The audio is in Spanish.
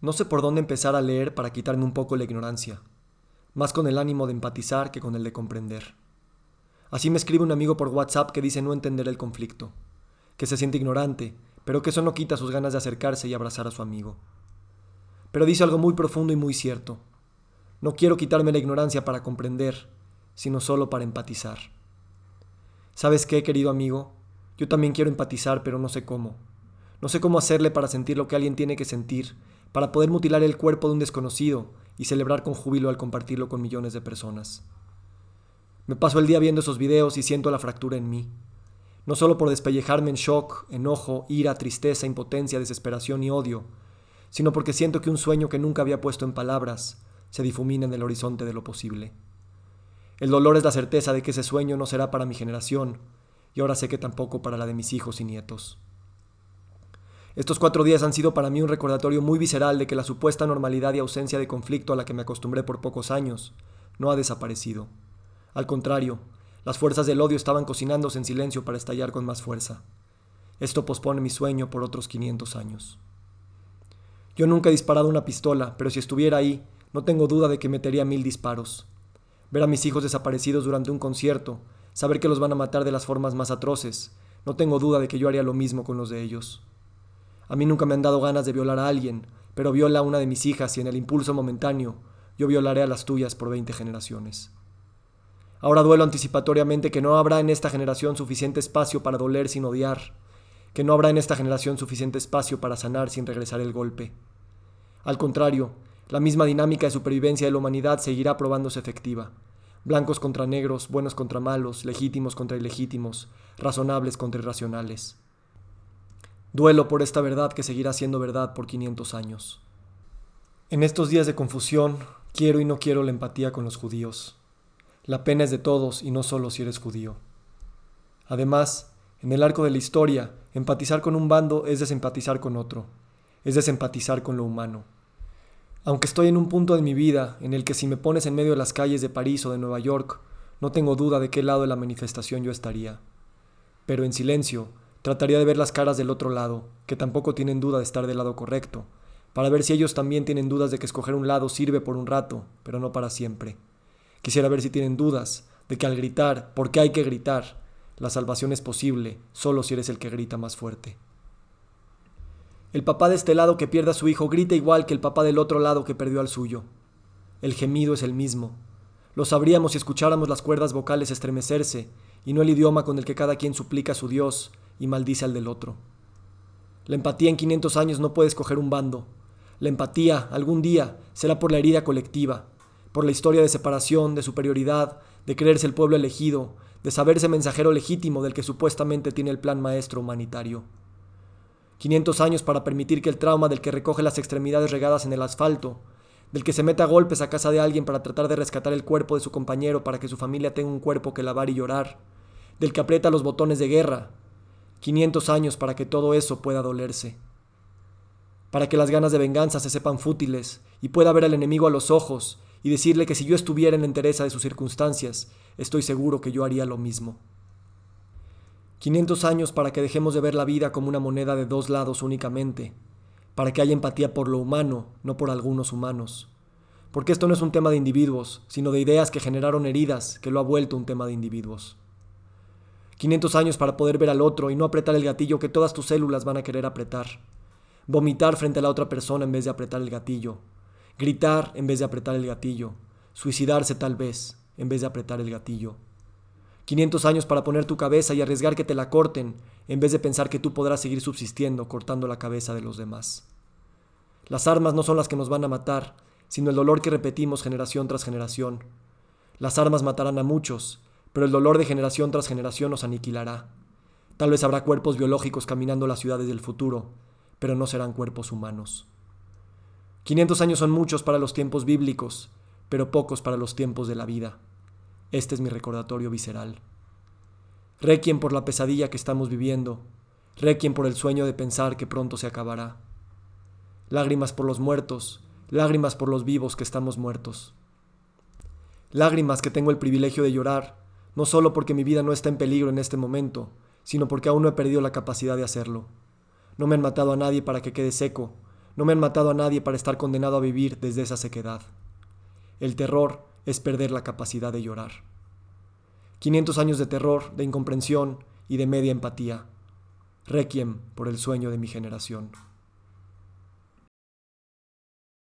No sé por dónde empezar a leer para quitarme un poco la ignorancia, más con el ánimo de empatizar que con el de comprender. Así me escribe un amigo por WhatsApp que dice no entender el conflicto, que se siente ignorante, pero que eso no quita sus ganas de acercarse y abrazar a su amigo. Pero dice algo muy profundo y muy cierto. No quiero quitarme la ignorancia para comprender, sino solo para empatizar. ¿Sabes qué, querido amigo? Yo también quiero empatizar, pero no sé cómo. No sé cómo hacerle para sentir lo que alguien tiene que sentir, para poder mutilar el cuerpo de un desconocido y celebrar con júbilo al compartirlo con millones de personas. Me paso el día viendo esos videos y siento la fractura en mí. No solo por despellejarme en shock, enojo, ira, tristeza, impotencia, desesperación y odio, sino porque siento que un sueño que nunca había puesto en palabras se difumina en el horizonte de lo posible. El dolor es la certeza de que ese sueño no será para mi generación, y ahora sé que tampoco para la de mis hijos y nietos. Estos cuatro días han sido para mí un recordatorio muy visceral de que la supuesta normalidad y ausencia de conflicto a la que me acostumbré por pocos años no ha desaparecido. Al contrario, las fuerzas del odio estaban cocinándose en silencio para estallar con más fuerza. Esto pospone mi sueño por otros 500 años. Yo nunca he disparado una pistola, pero si estuviera ahí, no tengo duda de que metería mil disparos. Ver a mis hijos desaparecidos durante un concierto, saber que los van a matar de las formas más atroces, no tengo duda de que yo haría lo mismo con los de ellos. A mí nunca me han dado ganas de violar a alguien, pero viola a una de mis hijas y en el impulso momentáneo yo violaré a las tuyas por 20 generaciones. Ahora duelo anticipatoriamente que no habrá en esta generación suficiente espacio para doler sin odiar, que no habrá en esta generación suficiente espacio para sanar sin regresar el golpe. Al contrario, la misma dinámica de supervivencia de la humanidad seguirá probándose efectiva. Blancos contra negros, buenos contra malos, legítimos contra ilegítimos, razonables contra irracionales. Duelo por esta verdad que seguirá siendo verdad por 500 años. En estos días de confusión, quiero y no quiero la empatía con los judíos. La pena es de todos y no solo si eres judío. Además, en el arco de la historia, empatizar con un bando es desempatizar con otro, es desempatizar con lo humano. Aunque estoy en un punto de mi vida en el que si me pones en medio de las calles de París o de Nueva York, no tengo duda de qué lado de la manifestación yo estaría. Pero en silencio, Trataría de ver las caras del otro lado, que tampoco tienen duda de estar del lado correcto, para ver si ellos también tienen dudas de que escoger un lado sirve por un rato, pero no para siempre. Quisiera ver si tienen dudas de que al gritar, porque hay que gritar, la salvación es posible solo si eres el que grita más fuerte. El papá de este lado que pierde a su hijo grita igual que el papá del otro lado que perdió al suyo. El gemido es el mismo. Lo sabríamos si escucháramos las cuerdas vocales estremecerse y no el idioma con el que cada quien suplica a su Dios y maldice al del otro. La empatía en 500 años no puede escoger un bando. La empatía, algún día, será por la herida colectiva, por la historia de separación, de superioridad, de creerse el pueblo elegido, de saberse mensajero legítimo del que supuestamente tiene el plan maestro humanitario. 500 años para permitir que el trauma del que recoge las extremidades regadas en el asfalto, del que se meta a golpes a casa de alguien para tratar de rescatar el cuerpo de su compañero para que su familia tenga un cuerpo que lavar y llorar, del que aprieta los botones de guerra, 500 años para que todo eso pueda dolerse. Para que las ganas de venganza se sepan fútiles y pueda ver al enemigo a los ojos y decirle que si yo estuviera en la entereza de sus circunstancias, estoy seguro que yo haría lo mismo. 500 años para que dejemos de ver la vida como una moneda de dos lados únicamente, para que haya empatía por lo humano, no por algunos humanos. Porque esto no es un tema de individuos, sino de ideas que generaron heridas que lo ha vuelto un tema de individuos. 500 años para poder ver al otro y no apretar el gatillo que todas tus células van a querer apretar. Vomitar frente a la otra persona en vez de apretar el gatillo. Gritar en vez de apretar el gatillo. Suicidarse tal vez en vez de apretar el gatillo. 500 años para poner tu cabeza y arriesgar que te la corten en vez de pensar que tú podrás seguir subsistiendo cortando la cabeza de los demás. Las armas no son las que nos van a matar, sino el dolor que repetimos generación tras generación. Las armas matarán a muchos, pero el dolor de generación tras generación nos aniquilará. Tal vez habrá cuerpos biológicos caminando las ciudades del futuro, pero no serán cuerpos humanos. 500 años son muchos para los tiempos bíblicos, pero pocos para los tiempos de la vida. Este es mi recordatorio visceral. Requiem por la pesadilla que estamos viviendo, requiem por el sueño de pensar que pronto se acabará. Lágrimas por los muertos, lágrimas por los vivos que estamos muertos. Lágrimas que tengo el privilegio de llorar no solo porque mi vida no está en peligro en este momento, sino porque aún no he perdido la capacidad de hacerlo. No me han matado a nadie para que quede seco, No me han matado a nadie para estar condenado a vivir desde esa sequedad. El terror es perder la capacidad de llorar. 500 años de terror, de incomprensión y de media empatía. Requiem por el sueño de mi generación.